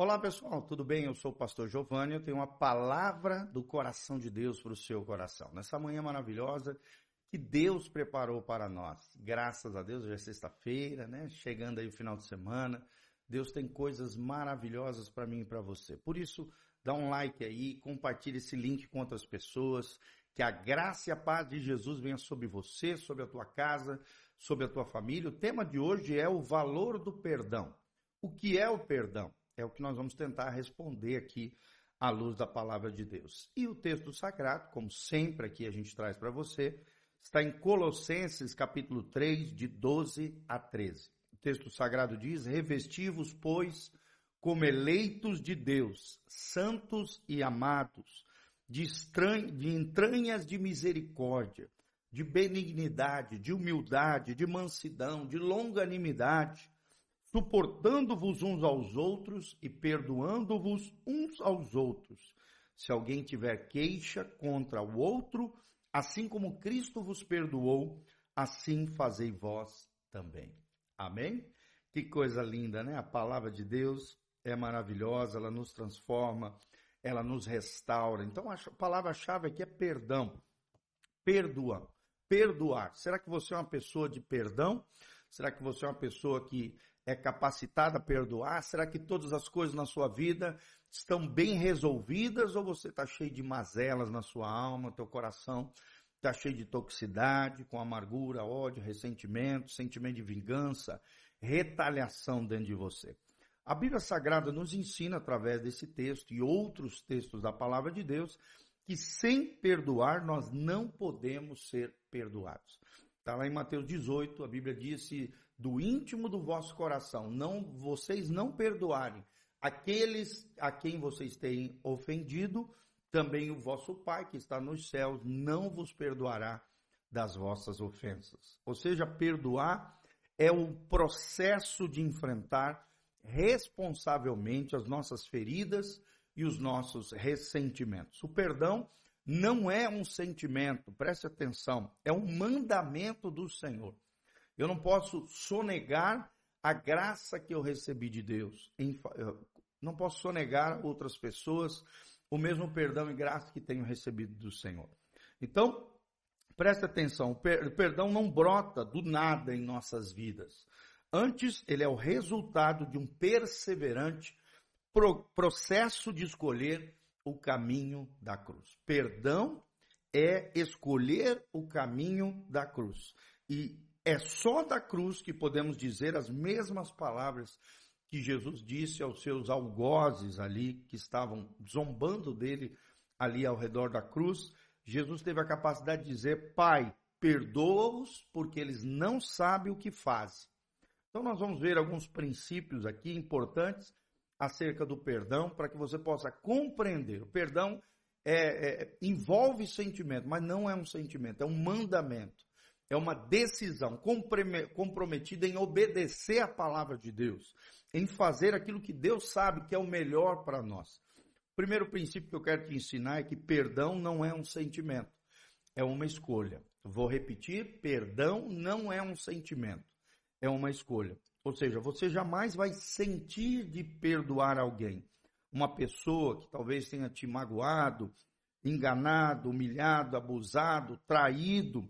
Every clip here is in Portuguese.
Olá pessoal, tudo bem? Eu sou o pastor Giovanni, eu tenho uma palavra do coração de Deus para o seu coração. Nessa manhã maravilhosa que Deus preparou para nós. Graças a Deus, hoje é sexta-feira, né? Chegando aí o final de semana. Deus tem coisas maravilhosas para mim e para você. Por isso, dá um like aí, compartilhe esse link com outras pessoas. Que a graça e a paz de Jesus venha sobre você, sobre a tua casa, sobre a tua família. O tema de hoje é o valor do perdão. O que é o perdão? É o que nós vamos tentar responder aqui à luz da palavra de Deus. E o texto sagrado, como sempre aqui a gente traz para você, está em Colossenses capítulo 3, de 12 a 13. O texto sagrado diz: Revestivos, pois, como eleitos de Deus, santos e amados, de, estran... de entranhas de misericórdia, de benignidade, de humildade, de mansidão, de longanimidade, suportando-vos uns aos outros e perdoando-vos uns aos outros. Se alguém tiver queixa contra o outro, assim como Cristo vos perdoou, assim fazei vós também. Amém? Que coisa linda, né? A palavra de Deus é maravilhosa, ela nos transforma, ela nos restaura. Então a palavra-chave aqui é perdão. Perdoa. Perdoar. Será que você é uma pessoa de perdão? Será que você é uma pessoa que é capacitada a perdoar? Será que todas as coisas na sua vida estão bem resolvidas ou você está cheio de mazelas na sua alma, teu coração está cheio de toxicidade, com amargura, ódio, ressentimento, sentimento de vingança, retaliação dentro de você? A Bíblia Sagrada nos ensina através desse texto e outros textos da palavra de Deus que sem perdoar nós não podemos ser perdoados. Está lá em Mateus 18, a Bíblia disse do íntimo do vosso coração, não vocês não perdoarem aqueles a quem vocês têm ofendido, também o vosso Pai que está nos céus não vos perdoará das vossas ofensas. Ou seja, perdoar é o processo de enfrentar responsavelmente as nossas feridas e os nossos ressentimentos. O perdão não é um sentimento, preste atenção, é um mandamento do Senhor. Eu não posso sonegar a graça que eu recebi de Deus. não posso sonegar outras pessoas o mesmo perdão e graça que tenho recebido do Senhor. Então, preste atenção, o perdão não brota do nada em nossas vidas. Antes, ele é o resultado de um perseverante processo de escolher o caminho da cruz. Perdão é escolher o caminho da cruz. E é só da cruz que podemos dizer as mesmas palavras que Jesus disse aos seus algozes ali, que estavam zombando dele ali ao redor da cruz. Jesus teve a capacidade de dizer: Pai, perdoa-os, porque eles não sabem o que fazem. Então, nós vamos ver alguns princípios aqui importantes acerca do perdão para que você possa compreender. O perdão é, é, envolve sentimento, mas não é um sentimento, é um mandamento. É uma decisão comprometida em obedecer a palavra de Deus, em fazer aquilo que Deus sabe que é o melhor para nós. O primeiro princípio que eu quero te ensinar é que perdão não é um sentimento, é uma escolha. Vou repetir: perdão não é um sentimento, é uma escolha. Ou seja, você jamais vai sentir de perdoar alguém. Uma pessoa que talvez tenha te magoado, enganado, humilhado, abusado, traído,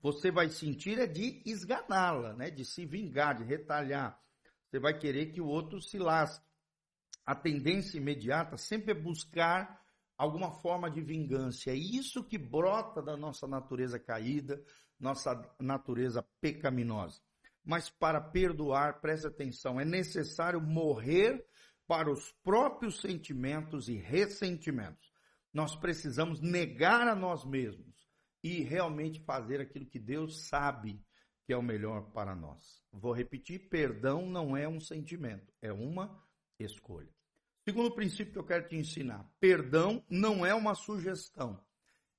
você vai sentir é de esganá-la, né? de se vingar, de retalhar. Você vai querer que o outro se lasque. A tendência imediata sempre é buscar alguma forma de vingança. É isso que brota da nossa natureza caída, nossa natureza pecaminosa mas para perdoar, preste atenção, é necessário morrer para os próprios sentimentos e ressentimentos. Nós precisamos negar a nós mesmos e realmente fazer aquilo que Deus sabe que é o melhor para nós. Vou repetir: perdão não é um sentimento, é uma escolha. Segundo princípio que eu quero te ensinar: perdão não é uma sugestão,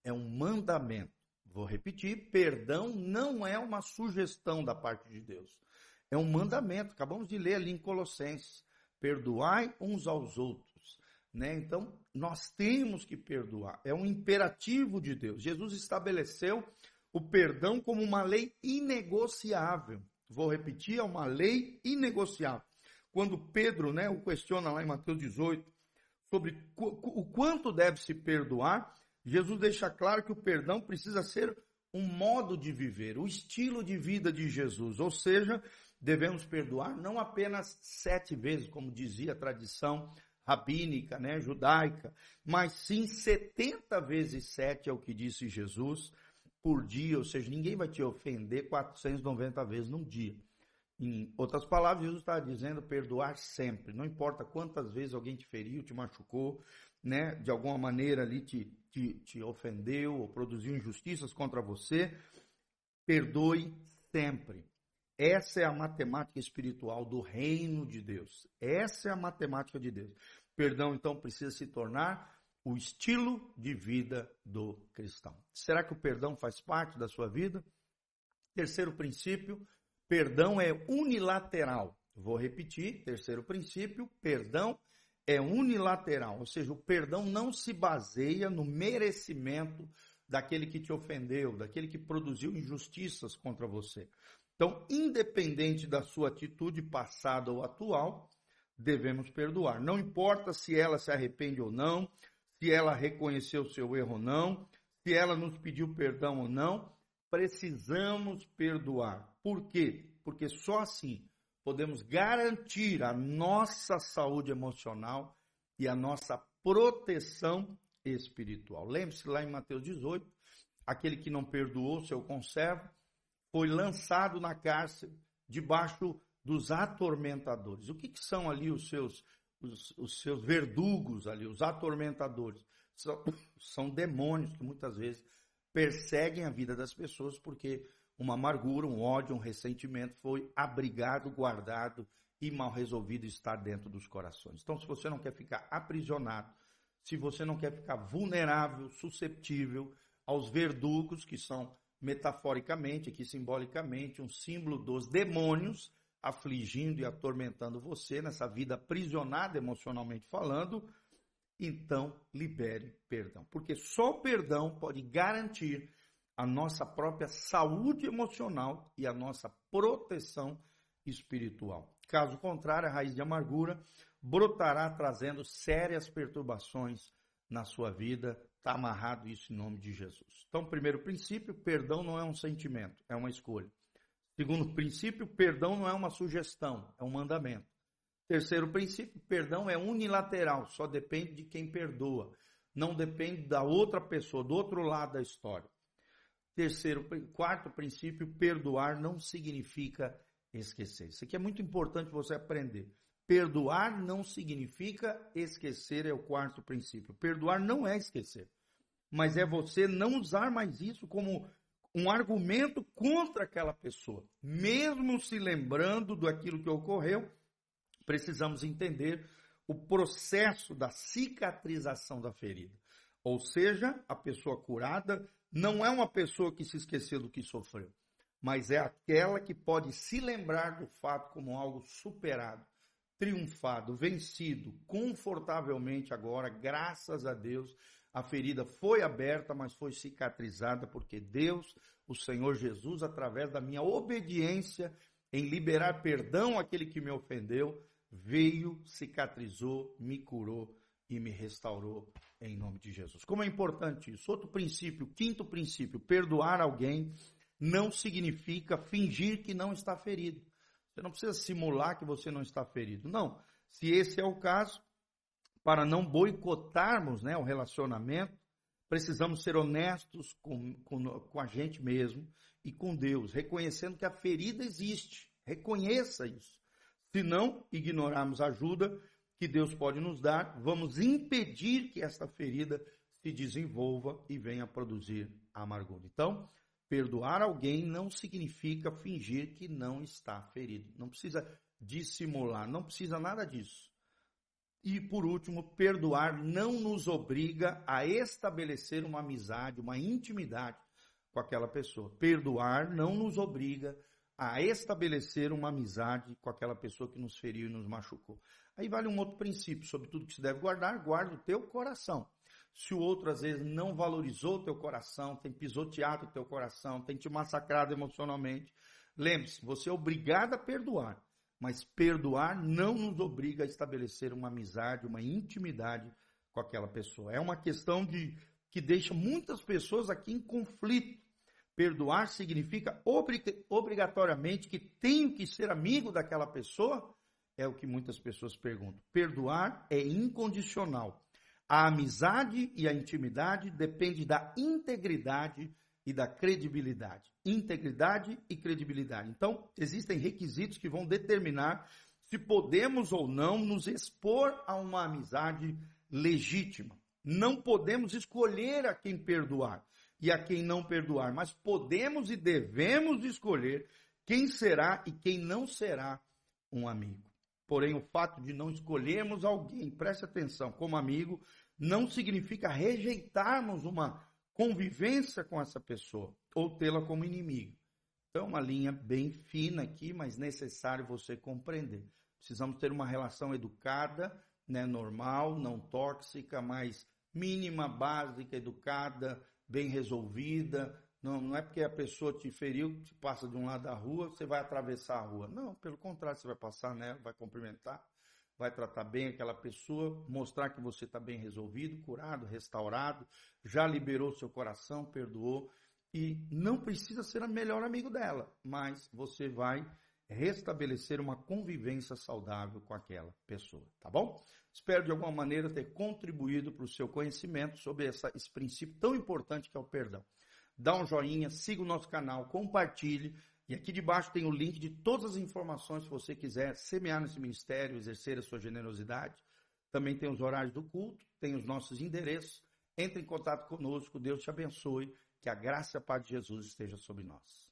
é um mandamento. Vou repetir: perdão não é uma sugestão da parte de Deus. É um mandamento. Acabamos de ler ali em Colossenses: perdoai uns aos outros. Né? Então, nós temos que perdoar. É um imperativo de Deus. Jesus estabeleceu o perdão como uma lei inegociável. Vou repetir: é uma lei inegociável. quando Pedro, né, o questiona lá em Mateus 18 sobre o quanto deve se perdoar, Jesus deixa claro que o perdão precisa ser um modo de viver, o estilo de vida de Jesus. Ou seja, devemos perdoar não apenas sete vezes, como dizia a tradição rabínica, né, judaica, mas sim 70 vezes sete é o que disse Jesus por dia, ou seja, ninguém vai te ofender 490 vezes num dia. Em outras palavras, Jesus está dizendo perdoar sempre, não importa quantas vezes alguém te feriu, te machucou, né, de alguma maneira ali te, te, te ofendeu ou produziu injustiças contra você, perdoe sempre. Essa é a matemática espiritual do reino de Deus. Essa é a matemática de Deus. Perdão, então, precisa se tornar o estilo de vida do cristão. Será que o perdão faz parte da sua vida? Terceiro princípio, perdão é unilateral. Vou repetir, terceiro princípio, perdão é unilateral, ou seja, o perdão não se baseia no merecimento daquele que te ofendeu, daquele que produziu injustiças contra você. Então, independente da sua atitude passada ou atual, devemos perdoar. Não importa se ela se arrepende ou não, se ela reconheceu seu erro ou não, se ela nos pediu perdão ou não, precisamos perdoar. Por quê? Porque só assim podemos garantir a nossa saúde emocional e a nossa proteção espiritual. Lembre-se lá em Mateus 18, aquele que não perdoou seu conservo foi lançado na cárcere debaixo dos atormentadores. O que, que são ali os seus, os, os, seus verdugos ali, os atormentadores? São, são demônios que muitas vezes perseguem a vida das pessoas porque uma amargura, um ódio, um ressentimento foi abrigado, guardado e mal resolvido estar dentro dos corações. Então, se você não quer ficar aprisionado, se você não quer ficar vulnerável, susceptível aos verdugos, que são metaforicamente, aqui simbolicamente, um símbolo dos demônios afligindo e atormentando você nessa vida aprisionada emocionalmente falando, então libere perdão. Porque só o perdão pode garantir a nossa própria saúde emocional e a nossa proteção espiritual. Caso contrário, a raiz de amargura brotará trazendo sérias perturbações na sua vida. Está amarrado isso em nome de Jesus. Então, primeiro princípio, perdão não é um sentimento, é uma escolha. Segundo princípio, perdão não é uma sugestão, é um mandamento. Terceiro princípio, perdão é unilateral, só depende de quem perdoa, não depende da outra pessoa, do outro lado da história. Terceiro, quarto princípio, perdoar não significa esquecer. Isso aqui é muito importante você aprender. Perdoar não significa esquecer, é o quarto princípio. Perdoar não é esquecer, mas é você não usar mais isso como um argumento contra aquela pessoa. Mesmo se lembrando daquilo que ocorreu, precisamos entender o processo da cicatrização da ferida. Ou seja, a pessoa curada não é uma pessoa que se esqueceu do que sofreu, mas é aquela que pode se lembrar do fato como algo superado, triunfado, vencido, confortavelmente agora, graças a Deus. A ferida foi aberta, mas foi cicatrizada, porque Deus, o Senhor Jesus, através da minha obediência em liberar perdão àquele que me ofendeu, veio, cicatrizou, me curou e me restaurou em nome de Jesus. Como é importante isso? Outro princípio, quinto princípio, perdoar alguém não significa fingir que não está ferido. Você não precisa simular que você não está ferido. Não. Se esse é o caso, para não boicotarmos né, o relacionamento, precisamos ser honestos com, com, com a gente mesmo e com Deus, reconhecendo que a ferida existe. Reconheça isso. Se não ignorarmos a ajuda, que Deus pode nos dar, vamos impedir que esta ferida se desenvolva e venha produzir amargura. Então, perdoar alguém não significa fingir que não está ferido. Não precisa dissimular, não precisa nada disso. E por último, perdoar não nos obriga a estabelecer uma amizade, uma intimidade com aquela pessoa. Perdoar não nos obriga a estabelecer uma amizade com aquela pessoa que nos feriu e nos machucou. Aí vale um outro princípio, sobre tudo que se deve guardar, guarda o teu coração. Se o outro às vezes não valorizou o teu coração, tem pisoteado o teu coração, tem te massacrado emocionalmente, lembre-se, você é obrigado a perdoar, mas perdoar não nos obriga a estabelecer uma amizade, uma intimidade com aquela pessoa. É uma questão de que deixa muitas pessoas aqui em conflito. Perdoar significa obrigatoriamente que tenho que ser amigo daquela pessoa? É o que muitas pessoas perguntam. Perdoar é incondicional. A amizade e a intimidade dependem da integridade e da credibilidade. Integridade e credibilidade. Então, existem requisitos que vão determinar se podemos ou não nos expor a uma amizade legítima. Não podemos escolher a quem perdoar e a quem não perdoar, mas podemos e devemos escolher quem será e quem não será um amigo. Porém, o fato de não escolhermos alguém, preste atenção, como amigo, não significa rejeitarmos uma convivência com essa pessoa ou tê-la como inimigo. Então, é uma linha bem fina aqui, mas necessário você compreender. Precisamos ter uma relação educada, né, normal, não tóxica, mas mínima, básica, educada, bem resolvida. Não, não é porque a pessoa te feriu, te passa de um lado da rua, você vai atravessar a rua. Não, pelo contrário, você vai passar nela, vai cumprimentar, vai tratar bem aquela pessoa, mostrar que você está bem resolvido, curado, restaurado, já liberou seu coração, perdoou. E não precisa ser o melhor amigo dela, mas você vai restabelecer uma convivência saudável com aquela pessoa, tá bom? Espero de alguma maneira ter contribuído para o seu conhecimento sobre essa, esse princípio tão importante que é o perdão. Dá um joinha, siga o nosso canal, compartilhe. E aqui debaixo tem o link de todas as informações se você quiser semear nesse ministério, exercer a sua generosidade. Também tem os horários do culto, tem os nossos endereços. Entre em contato conosco, Deus te abençoe, que a graça e a paz de Jesus esteja sobre nós.